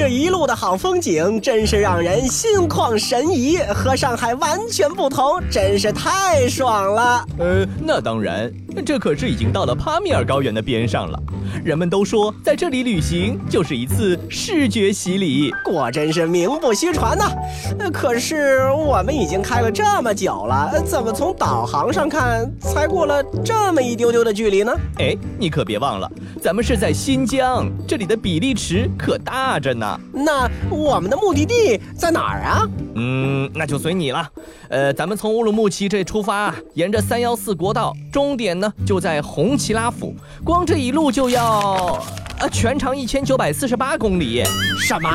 这一路的好风景真是让人心旷神怡，和上海完全不同，真是太爽了。呃，那当然，这可是已经到了帕米尔高原的边上了。人们都说在这里旅行就是一次视觉洗礼，果真是名不虚传呐。可是我们已经开了这么久了，怎么从导航上看才过了这么一丢丢的距离呢？哎，你可别忘了，咱们是在新疆，这里的比例尺可大着呢。那我们的目的地在哪儿啊？嗯，那就随你了。呃，咱们从乌鲁木齐这出发，沿着三幺四国道，终点呢就在红旗拉府。光这一路就要，呃，全长一千九百四十八公里。什么？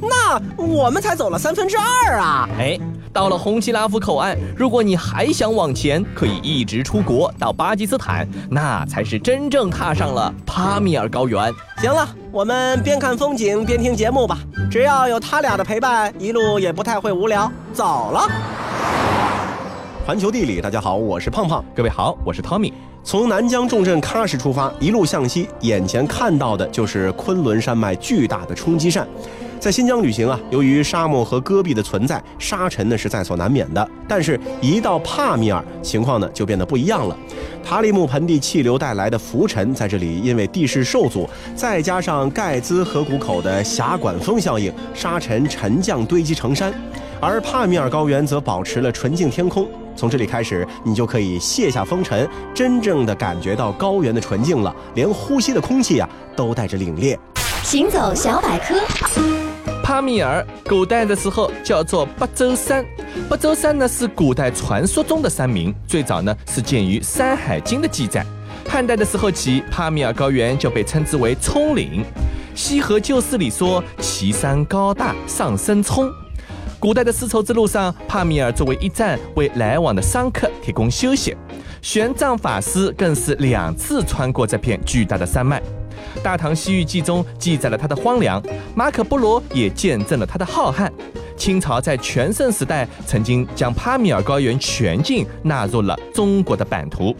那我们才走了三分之二啊！哎，到了红旗拉夫口岸，如果你还想往前，可以一直出国到巴基斯坦，那才是真正踏上了帕米尔高原。行了，我们边看风景边听节目吧。只要有他俩的陪伴，一路也不太会无聊。走了。环球地理，大家好，我是胖胖。各位好，我是 Tommy。从南疆重镇喀什出发，一路向西，眼前看到的就是昆仑山脉巨大的冲积扇。在新疆旅行啊，由于沙漠和戈壁的存在，沙尘呢是在所难免的。但是，一到帕米尔，情况呢就变得不一样了。塔里木盆地气流带来的浮尘，在这里因为地势受阻，再加上盖兹河谷口的峡管风效应，沙尘沉降堆积成山。而帕米尔高原则保持了纯净天空。从这里开始，你就可以卸下风尘，真正的感觉到高原的纯净了，连呼吸的空气啊都带着凛冽。行走小百科，帕米尔古代的时候叫做八洲山，八洲山呢是古代传说中的山名，最早呢是见于《山海经》的记载。汉代的时候起，帕米尔高原就被称之为葱岭。西河旧事里说，其山高大，上生葱。古代的丝绸之路上，帕米尔作为一站，为来往的商客提供休息。玄奘法师更是两次穿过这片巨大的山脉。《大唐西域记》中记载了它的荒凉，马可波罗也见证了它的浩瀚。清朝在全盛时代曾经将帕米尔高原全境纳入了中国的版图。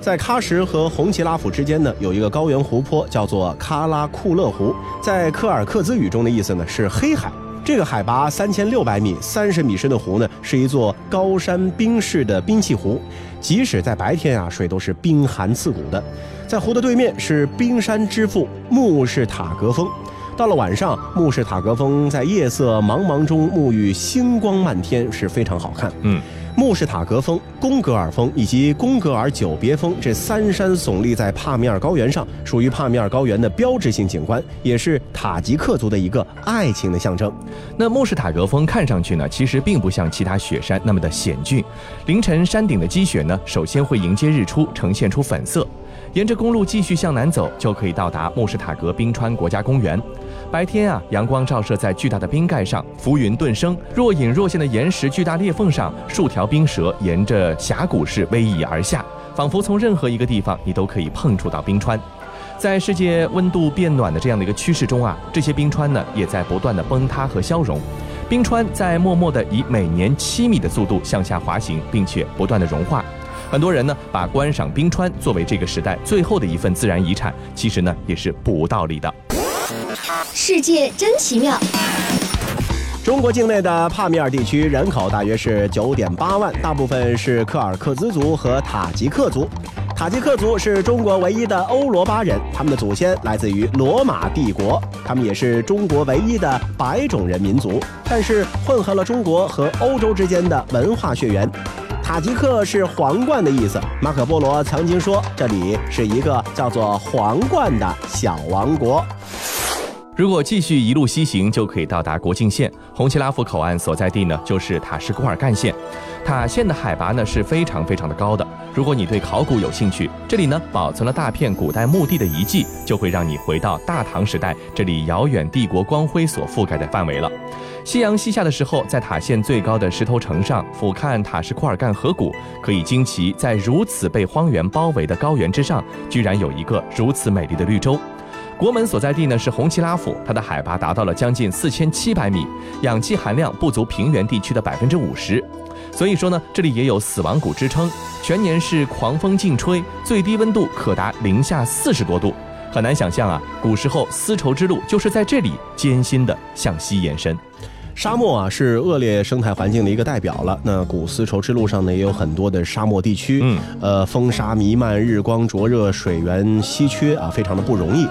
在喀什和红旗拉甫之间呢，有一个高原湖泊，叫做喀拉库勒湖，在柯尔克孜语中的意思呢是黑海。这个海拔三千六百米、三十米深的湖呢，是一座高山冰式的冰碛湖。即使在白天啊，水都是冰寒刺骨的。在湖的对面是冰山之父穆士塔格峰。到了晚上，穆士塔格峰在夜色茫茫中沐浴，星光漫天，是非常好看。嗯。穆士塔格峰、贡格尔峰以及贡格尔久别峰这三山耸立在帕米尔高原上，属于帕米尔高原的标志性景观，也是塔吉克族的一个爱情的象征。那穆士塔格峰看上去呢，其实并不像其他雪山那么的险峻。凌晨山顶的积雪呢，首先会迎接日出，呈现出粉色。沿着公路继续向南走，就可以到达穆士塔格冰川国家公园。白天啊，阳光照射在巨大的冰盖上，浮云顿生；若隐若现的岩石巨大裂缝上，数条冰蛇沿着峡谷式逶迤而下，仿佛从任何一个地方你都可以碰触到冰川。在世界温度变暖的这样的一个趋势中啊，这些冰川呢也在不断的崩塌和消融。冰川在默默的以每年七米的速度向下滑行，并且不断的融化。很多人呢把观赏冰川作为这个时代最后的一份自然遗产，其实呢也是不无道理的。世界真奇妙。中国境内的帕米尔地区人口大约是九点八万，大部分是柯尔克孜族和塔吉克族。塔吉克族是中国唯一的欧罗巴人，他们的祖先来自于罗马帝国，他们也是中国唯一的白种人民族，但是混合了中国和欧洲之间的文化血缘。塔吉克是皇冠的意思，马可波罗曾经说这里是一个叫做皇冠的小王国。如果继续一路西行，就可以到达国境线。红旗拉夫口岸所在地呢，就是塔什库尔干县。塔县的海拔呢是非常非常的高的。如果你对考古有兴趣，这里呢保存了大片古代墓地的遗迹，就会让你回到大唐时代这里遥远帝国光辉所覆盖的范围了。夕阳西下的时候，在塔县最高的石头城上俯瞰塔什库尔干河谷，可以惊奇在如此被荒原包围的高原之上，居然有一个如此美丽的绿洲。国门所在地呢是红旗拉甫，它的海拔达到了将近四千七百米，氧气含量不足平原地区的百分之五十，所以说呢，这里也有死亡谷之称。全年是狂风劲吹，最低温度可达零下四十多度。很难想象啊，古时候丝绸之路就是在这里艰辛地向西延伸。沙漠啊，是恶劣生态环境的一个代表了。那古丝绸之路上呢，也有很多的沙漠地区，嗯，呃，风沙弥漫，日光灼热，水源稀缺啊，非常的不容易。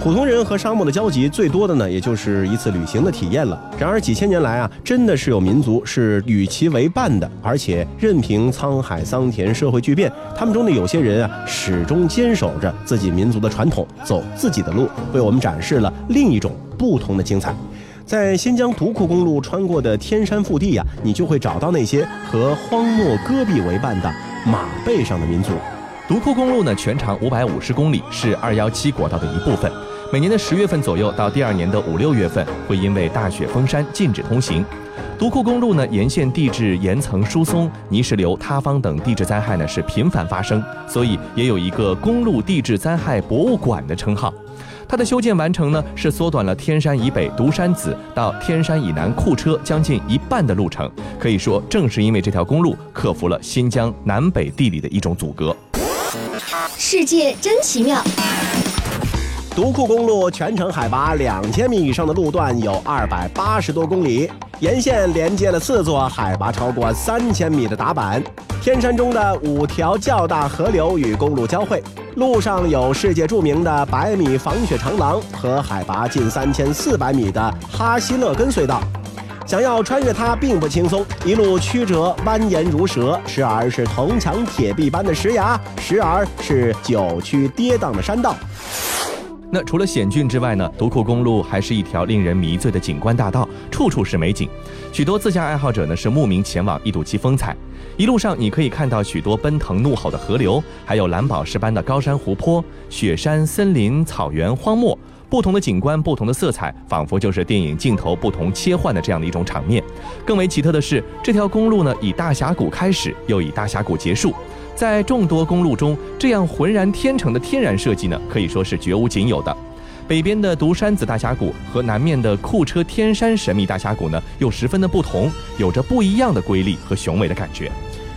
普通人和沙漠的交集最多的呢，也就是一次旅行的体验了。然而几千年来啊，真的是有民族是与其为伴的，而且任凭沧海桑田、社会巨变，他们中的有些人啊，始终坚守着自己民族的传统，走自己的路，为我们展示了另一种不同的精彩。在新疆独库公路穿过的天山腹地呀，你就会找到那些和荒漠戈壁为伴的马背上的民族。独库公路呢，全长五百五十公里，是二幺七国道的一部分。每年的十月份左右到第二年的五六月份，会因为大雪封山禁止通行。独库公路呢，沿线地质岩层疏松、泥石流塌方等地质灾害呢是频繁发生，所以也有一个公路地质灾害博物馆的称号。它的修建完成呢，是缩短了天山以北独山子到天山以南库车将近一半的路程。可以说，正是因为这条公路克服了新疆南北地理的一种阻隔。世界真奇妙。独库公路全程海拔两千米以上的路段有二百八十多公里，沿线连接了四座海拔超过三千米的达坂，天山中的五条较大河流与公路交汇。路上有世界著名的百米防雪长廊和海拔近三千四百米的哈希勒根隧道，想要穿越它并不轻松，一路曲折蜿蜒如蛇，时而是铜墙铁壁般的石崖，时而是九曲跌宕的山道。那除了险峻之外呢，独库公路还是一条令人迷醉的景观大道，处处是美景。许多自驾爱好者呢是慕名前往一睹其风采。一路上你可以看到许多奔腾怒吼的河流，还有蓝宝石般的高山湖泊、雪山、森林、草原、荒漠，不同的景观、不同的色彩，仿佛就是电影镜头不同切换的这样的一种场面。更为奇特的是，这条公路呢以大峡谷开始，又以大峡谷结束。在众多公路中，这样浑然天成的天然设计呢，可以说是绝无仅有的。北边的独山子大峡谷和南面的库车天山神秘大峡谷呢，又十分的不同，有着不一样的瑰丽和雄伟的感觉。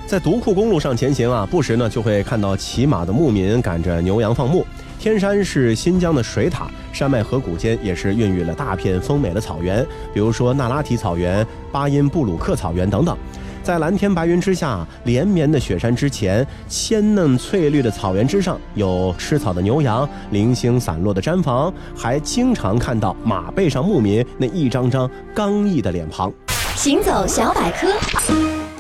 在独库公路上前行啊，不时呢就会看到骑马的牧民赶着牛羊放牧。天山是新疆的水塔，山脉河谷间也是孕育了大片丰美的草原，比如说那拉提草原、巴音布鲁克草原等等。在蓝天白云之下，连绵的雪山之前，鲜嫩翠绿的草原之上，有吃草的牛羊，零星散落的毡房，还经常看到马背上牧民那一张张刚毅的脸庞。行走小百科。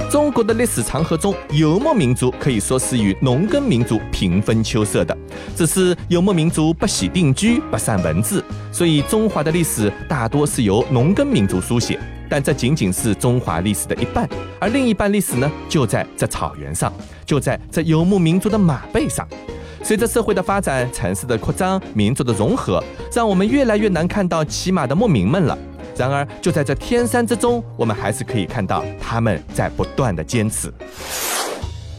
中国的历史长河中，游牧民族可以说是与农耕民族平分秋色的。只是游牧民族不喜定居，不善文字，所以中华的历史大多是由农耕民族书写。但这仅仅是中华历史的一半，而另一半历史呢，就在这草原上，就在这游牧民族的马背上。随着社会的发展、城市的扩张、民族的融合，让我们越来越难看到骑马的牧民们了。然而，就在这天山之中，我们还是可以看到他们在不断的坚持。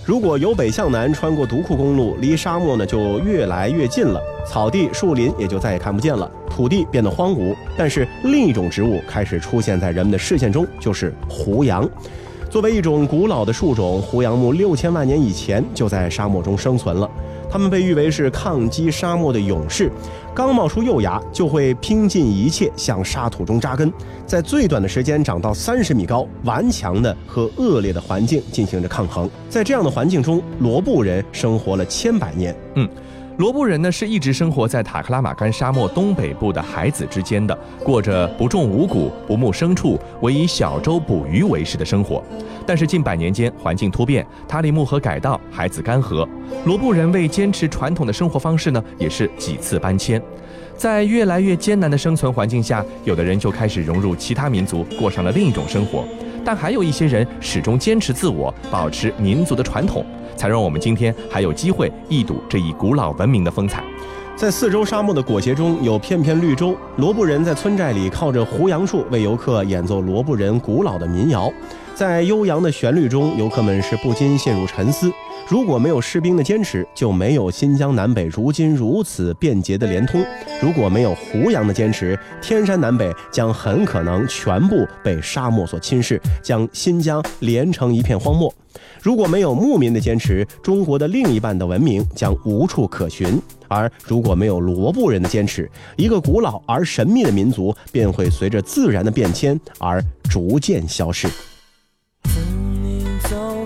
如果由北向南穿过独库公路，离沙漠呢就越来越近了，草地、树林也就再也看不见了，土地变得荒芜。但是另一种植物开始出现在人们的视线中，就是胡杨。作为一种古老的树种，胡杨木六千万年以前就在沙漠中生存了。他们被誉为是抗击沙漠的勇士。刚冒出幼芽，就会拼尽一切向沙土中扎根，在最短的时间长到三十米高，顽强的和恶劣的环境进行着抗衡。在这样的环境中，罗布人生活了千百年。嗯。罗布人呢是一直生活在塔克拉玛干沙漠东北部的海子之间的，过着不种五谷、不牧牲畜，唯以小舟捕鱼为食的生活。但是近百年间，环境突变，塔里木河改道，海子干涸，罗布人为坚持传统的生活方式呢，也是几次搬迁。在越来越艰难的生存环境下，有的人就开始融入其他民族，过上了另一种生活。但还有一些人始终坚持自我，保持民族的传统。才让我们今天还有机会一睹这一古老文明的风采。在四周沙漠的裹挟中有片片绿洲，罗布人在村寨里靠着胡杨树为游客演奏罗布人古老的民谣。在悠扬的旋律中，游客们是不禁陷入沉思。如果没有士兵的坚持，就没有新疆南北如今如此便捷的连通；如果没有胡杨的坚持，天山南北将很可能全部被沙漠所侵蚀，将新疆连成一片荒漠。如果没有牧民的坚持，中国的另一半的文明将无处可寻。而如果没有罗布人的坚持，一个古老而神秘的民族便会随着自然的变迁而逐渐消逝。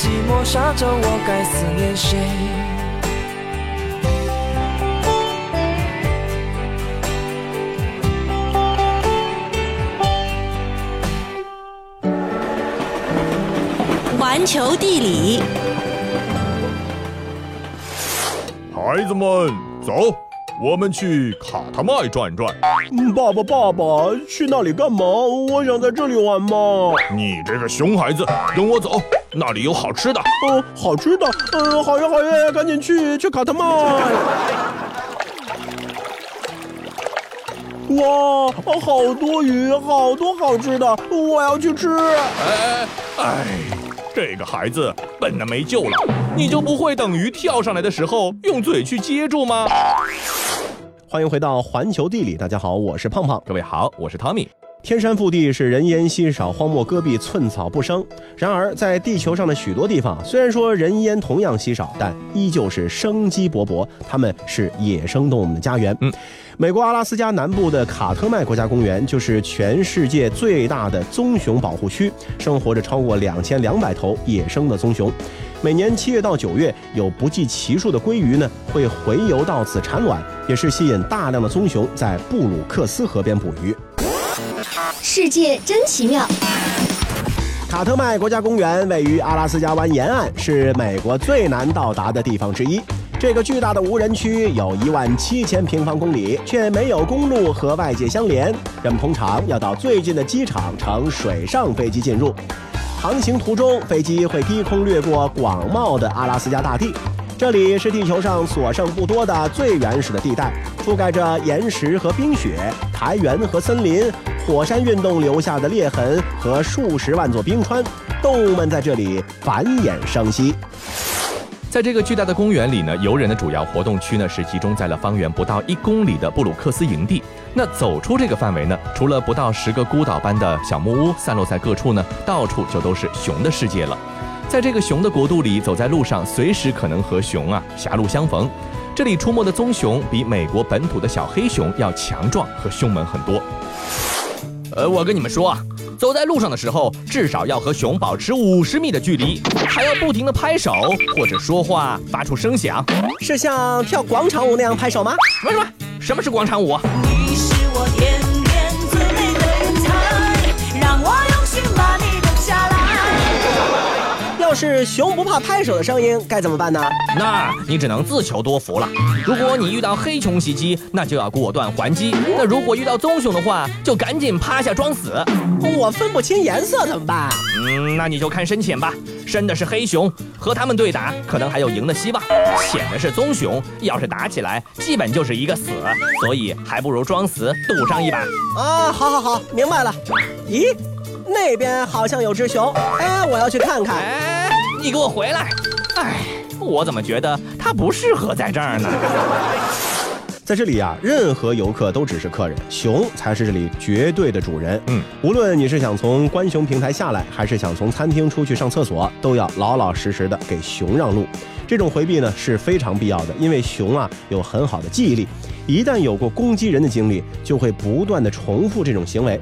寂寞沙着我该思念谁？环球地理，孩子们，走，我们去卡塔麦转转。嗯爸爸，爸爸，去那里干嘛？我想在这里玩嘛。你这个熊孩子，跟我走，那里有好吃的。哦，好吃的，嗯，好呀好呀，赶紧去去卡特曼。哇，哦好多鱼，好多好吃的，我要去吃。哎哎，这个孩子笨的没救了。你就不会等鱼跳上来的时候用嘴去接住吗？欢迎回到环球地理，大家好，我是胖胖。各位好，我是汤米。天山腹地是人烟稀少，荒漠戈壁，寸草不生。然而，在地球上的许多地方，虽然说人烟同样稀少，但依旧是生机勃勃。它们是野生动物们的家园。嗯，美国阿拉斯加南部的卡特麦国家公园就是全世界最大的棕熊保护区，生活着超过两千两百头野生的棕熊。每年七月到九月，有不计其数的鲑鱼呢会洄游到此产卵，也是吸引大量的棕熊在布鲁克斯河边捕鱼。世界真奇妙，卡特迈国家公园位于阿拉斯加湾沿岸，是美国最难到达的地方之一。这个巨大的无人区有一万七千平方公里，却没有公路和外界相连，人们通常要到最近的机场乘水上飞机进入。航行途中，飞机会低空掠过广袤的阿拉斯加大地。这里是地球上所剩不多的最原始的地带，覆盖着岩石和冰雪、苔原和森林、火山运动留下的裂痕和数十万座冰川，动物们在这里繁衍生息。在这个巨大的公园里呢，游人的主要活动区呢是集中在了方圆不到一公里的布鲁克斯营地。那走出这个范围呢，除了不到十个孤岛般的小木屋散落在各处呢，到处就都是熊的世界了。在这个熊的国度里，走在路上，随时可能和熊啊狭路相逢。这里出没的棕熊比美国本土的小黑熊要强壮和凶猛很多。呃，我跟你们说啊，走在路上的时候，至少要和熊保持五十米的距离，还要不停的拍手或者说话，发出声响。是像跳广场舞那样拍手吗？什么什么？什么是广场舞？要是熊不怕拍手的声音，该怎么办呢？那你只能自求多福了。如果你遇到黑熊袭击，那就要果断还击；那如果遇到棕熊的话，就赶紧趴下装死。我分不清颜色怎么办？嗯，那你就看深浅吧。深的是黑熊，和他们对打可能还有赢的希望；浅的是棕熊，要是打起来，基本就是一个死。所以还不如装死赌上一把。啊，好好好，明白了。咦，那边好像有只熊，哎，我要去看看。哎，你给我回来！哎，我怎么觉得它不适合在这儿呢？在这里啊，任何游客都只是客人，熊才是这里绝对的主人。嗯，无论你是想从观熊平台下来，还是想从餐厅出去上厕所，都要老老实实的给熊让路。这种回避呢是非常必要的，因为熊啊有很好的记忆力，一旦有过攻击人的经历，就会不断的重复这种行为。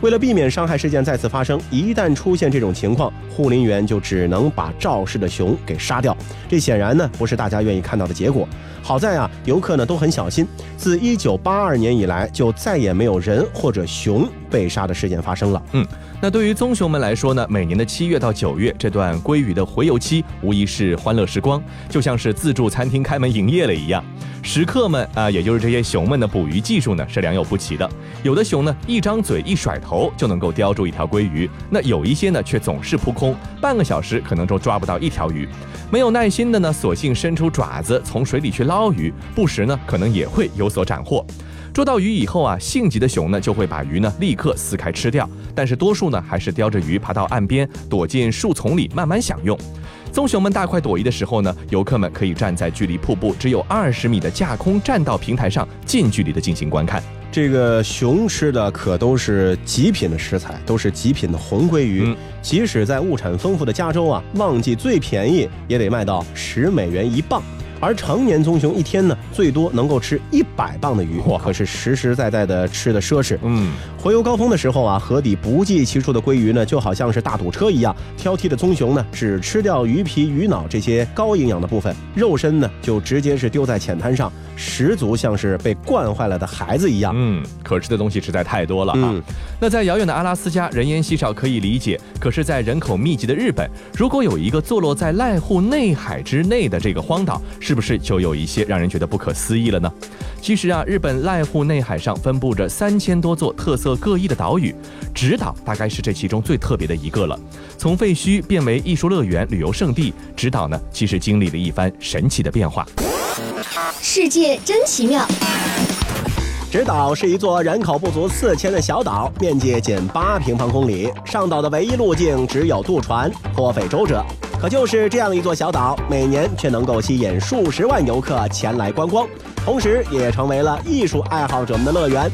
为了避免伤害事件再次发生，一旦出现这种情况，护林员就只能把肇事的熊给杀掉。这显然呢不是大家愿意看到的结果。好在啊，游客呢都很小心，自1982年以来就再也没有人或者熊被杀的事件发生了。嗯，那对于棕熊们来说呢，每年的七月到九月这段鲑鱼的洄游期，无疑是欢乐时光，就像是自助餐厅开门营业了一样。食客们啊，也就是这些熊们的捕鱼技术呢是良莠不齐的。有的熊呢，一张嘴一甩头就能够叼住一条鲑鱼；那有一些呢，却总是扑空，半个小时可能都抓不到一条鱼。没有耐心的呢，索性伸出爪子从水里去捞鱼，不时呢，可能也会有所斩获。捉到鱼以后啊，性急的熊呢就会把鱼呢立刻撕开吃掉，但是多数呢还是叼着鱼爬到岸边，躲进树丛里慢慢享用。棕熊们大快朵颐的时候呢，游客们可以站在距离瀑布只有二十米的架空栈道平台上，近距离的进行观看。这个熊吃的可都是极品的食材，都是极品的红鲑鱼。嗯即使在物产丰富的加州啊，旺季最便宜也得卖到十美元一磅。而成年棕熊一天呢，最多能够吃一百磅的鱼，哇可是实实在在的吃的奢侈。嗯，洄游高峰的时候啊，河底不计其数的鲑鱼呢，就好像是大堵车一样。挑剔的棕熊呢，只吃掉鱼皮、鱼脑这些高营养的部分，肉身呢就直接是丢在浅滩上，十足像是被惯坏了的孩子一样。嗯，可吃的东西实在太多了啊。嗯那在遥远的阿拉斯加，人烟稀少可以理解，可是，在人口密集的日本，如果有一个坐落在濑户内海之内的这个荒岛，是不是就有一些让人觉得不可思议了呢？其实啊，日本濑户内海上分布着三千多座特色各异的岛屿，直岛大概是这其中最特别的一个了。从废墟变为艺术乐园、旅游胜地，直岛呢，其实经历了一番神奇的变化。世界真奇妙，直岛是一座人口不足四千的小岛，面积仅八平方公里。上岛的唯一路径只有渡船，颇费周折。可就是这样一座小岛，每年却能够吸引数十万游客前来观光，同时也成为了艺术爱好者们的乐园。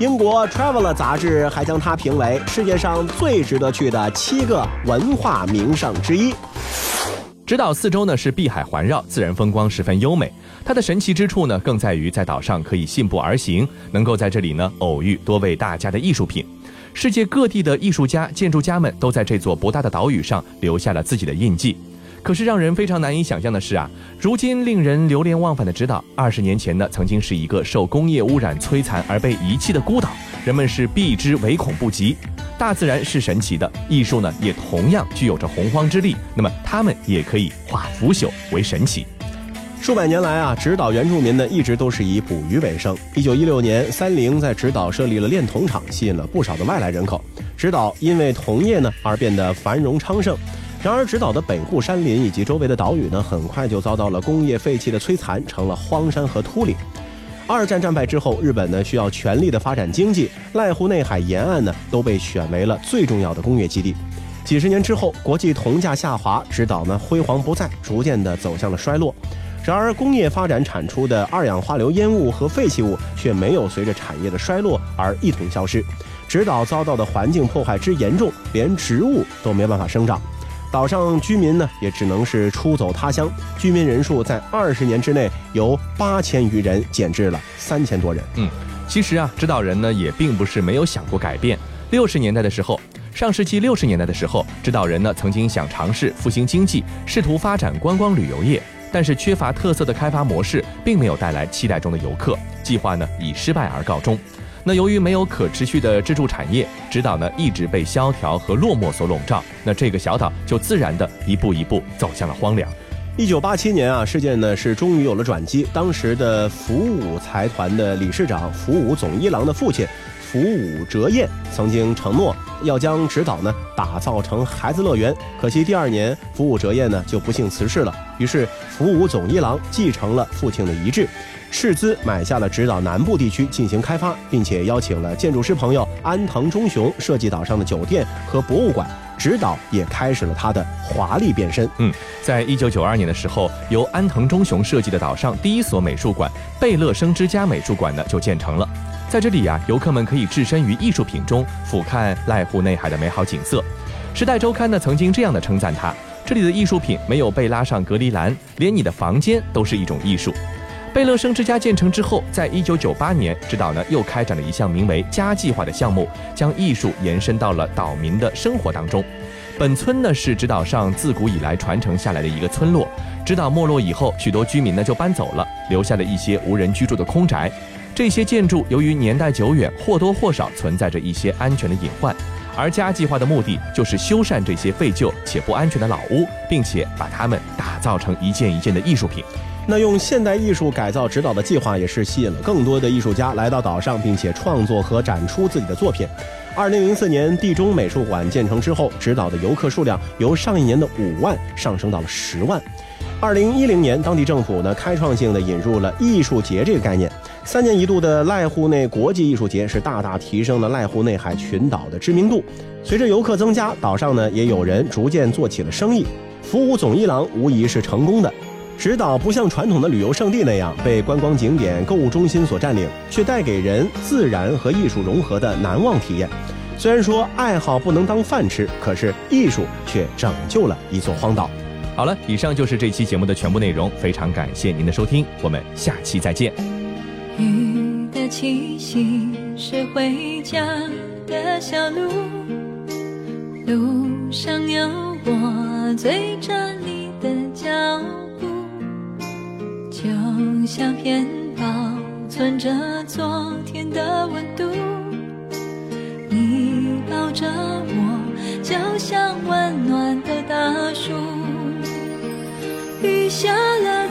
英国《Traveler》杂志还将它评为世界上最值得去的七个文化名胜之一。直岛四周呢是碧海环绕，自然风光十分优美。它的神奇之处呢，更在于在岛上可以信步而行，能够在这里呢偶遇多位大家的艺术品。世界各地的艺术家、建筑家们都在这座博大的岛屿上留下了自己的印记。可是让人非常难以想象的是啊，如今令人流连忘返的直岛，二十年前呢曾经是一个受工业污染摧残而被遗弃的孤岛，人们是避之唯恐不及。大自然是神奇的，艺术呢也同样具有着洪荒之力，那么他们也可以化腐朽为神奇。数百年来啊，直岛原住民呢一直都是以捕鱼为生。一九一六年，三菱在直岛设立了炼铜厂，吸引了不少的外来人口。直岛因为铜业呢而变得繁荣昌盛。然而，直岛的北部山林以及周围的岛屿呢，很快就遭到了工业废弃的摧残，成了荒山和秃岭。二战战败之后，日本呢需要全力的发展经济，濑户内海沿岸呢都被选为了最重要的工业基地。几十年之后，国际铜价下滑，直岛呢辉煌不再，逐渐的走向了衰落。然而，工业发展产出的二氧化硫烟雾和废弃物却没有随着产业的衰落而一同消失。直岛遭到的环境破坏之严重，连植物都没办法生长。岛上居民呢，也只能是出走他乡，居民人数在二十年之内由八千余人减至了三千多人。嗯，其实啊，指导人呢也并不是没有想过改变。六十年代的时候，上世纪六十年代的时候，指导人呢曾经想尝试复兴经济，试图发展观光旅游业，但是缺乏特色的开发模式，并没有带来期待中的游客，计划呢以失败而告终。那由于没有可持续的支柱产业，直岛呢一直被萧条和落寞所笼罩，那这个小岛就自然的一步一步走向了荒凉。一九八七年啊，事件呢是终于有了转机。当时的福武财团的理事长福武总一郎的父亲福武哲彦曾经承诺要将直岛呢打造成孩子乐园，可惜第二年福武哲彦呢就不幸辞世了。于是福武总一郎继承了父亲的遗志。斥资买下了直岛南部地区进行开发，并且邀请了建筑师朋友安藤忠雄设计岛上的酒店和博物馆，直岛也开始了它的华丽变身。嗯，在一九九二年的时候，由安藤忠雄设计的岛上第一所美术馆——贝勒生之家美术馆呢就建成了。在这里啊，游客们可以置身于艺术品中，俯瞰濑户内海的美好景色。《时代周刊》呢曾经这样的称赞它：这里的艺术品没有被拉上隔离栏，连你的房间都是一种艺术。贝勒生之家建成之后，在一九九八年，指导呢又开展了一项名为“家计划”的项目，将艺术延伸到了岛民的生活当中。本村呢是直岛上自古以来传承下来的一个村落。直岛没落以后，许多居民呢就搬走了，留下了一些无人居住的空宅。这些建筑由于年代久远，或多或少存在着一些安全的隐患。而家计划的目的就是修缮这些废旧且不安全的老屋，并且把它们打造成一件一件的艺术品。那用现代艺术改造指导的计划，也是吸引了更多的艺术家来到岛上，并且创作和展出自己的作品。二零零四年地中美术馆建成之后，直岛的游客数量由上一年的五万上升到了十万。二零一零年，当地政府呢开创性的引入了艺术节这个概念，三年一度的濑户内国际艺术节是大大提升了濑户内海群岛的知名度。随着游客增加，岛上呢也有人逐渐做起了生意，服务总一郎无疑是成功的。直岛不像传统的旅游胜地那样被观光景点、购物中心所占领，却带给人自然和艺术融合的难忘体验。虽然说爱好不能当饭吃，可是艺术却拯救了一座荒岛。好了，以上就是这期节目的全部内容，非常感谢您的收听，我们下期再见。雨的气息是回家的小路，路上有我追着你的脚步，就像片保存着昨天的温度。你抱着我，就像温暖的大树。雨下了，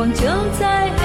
光就在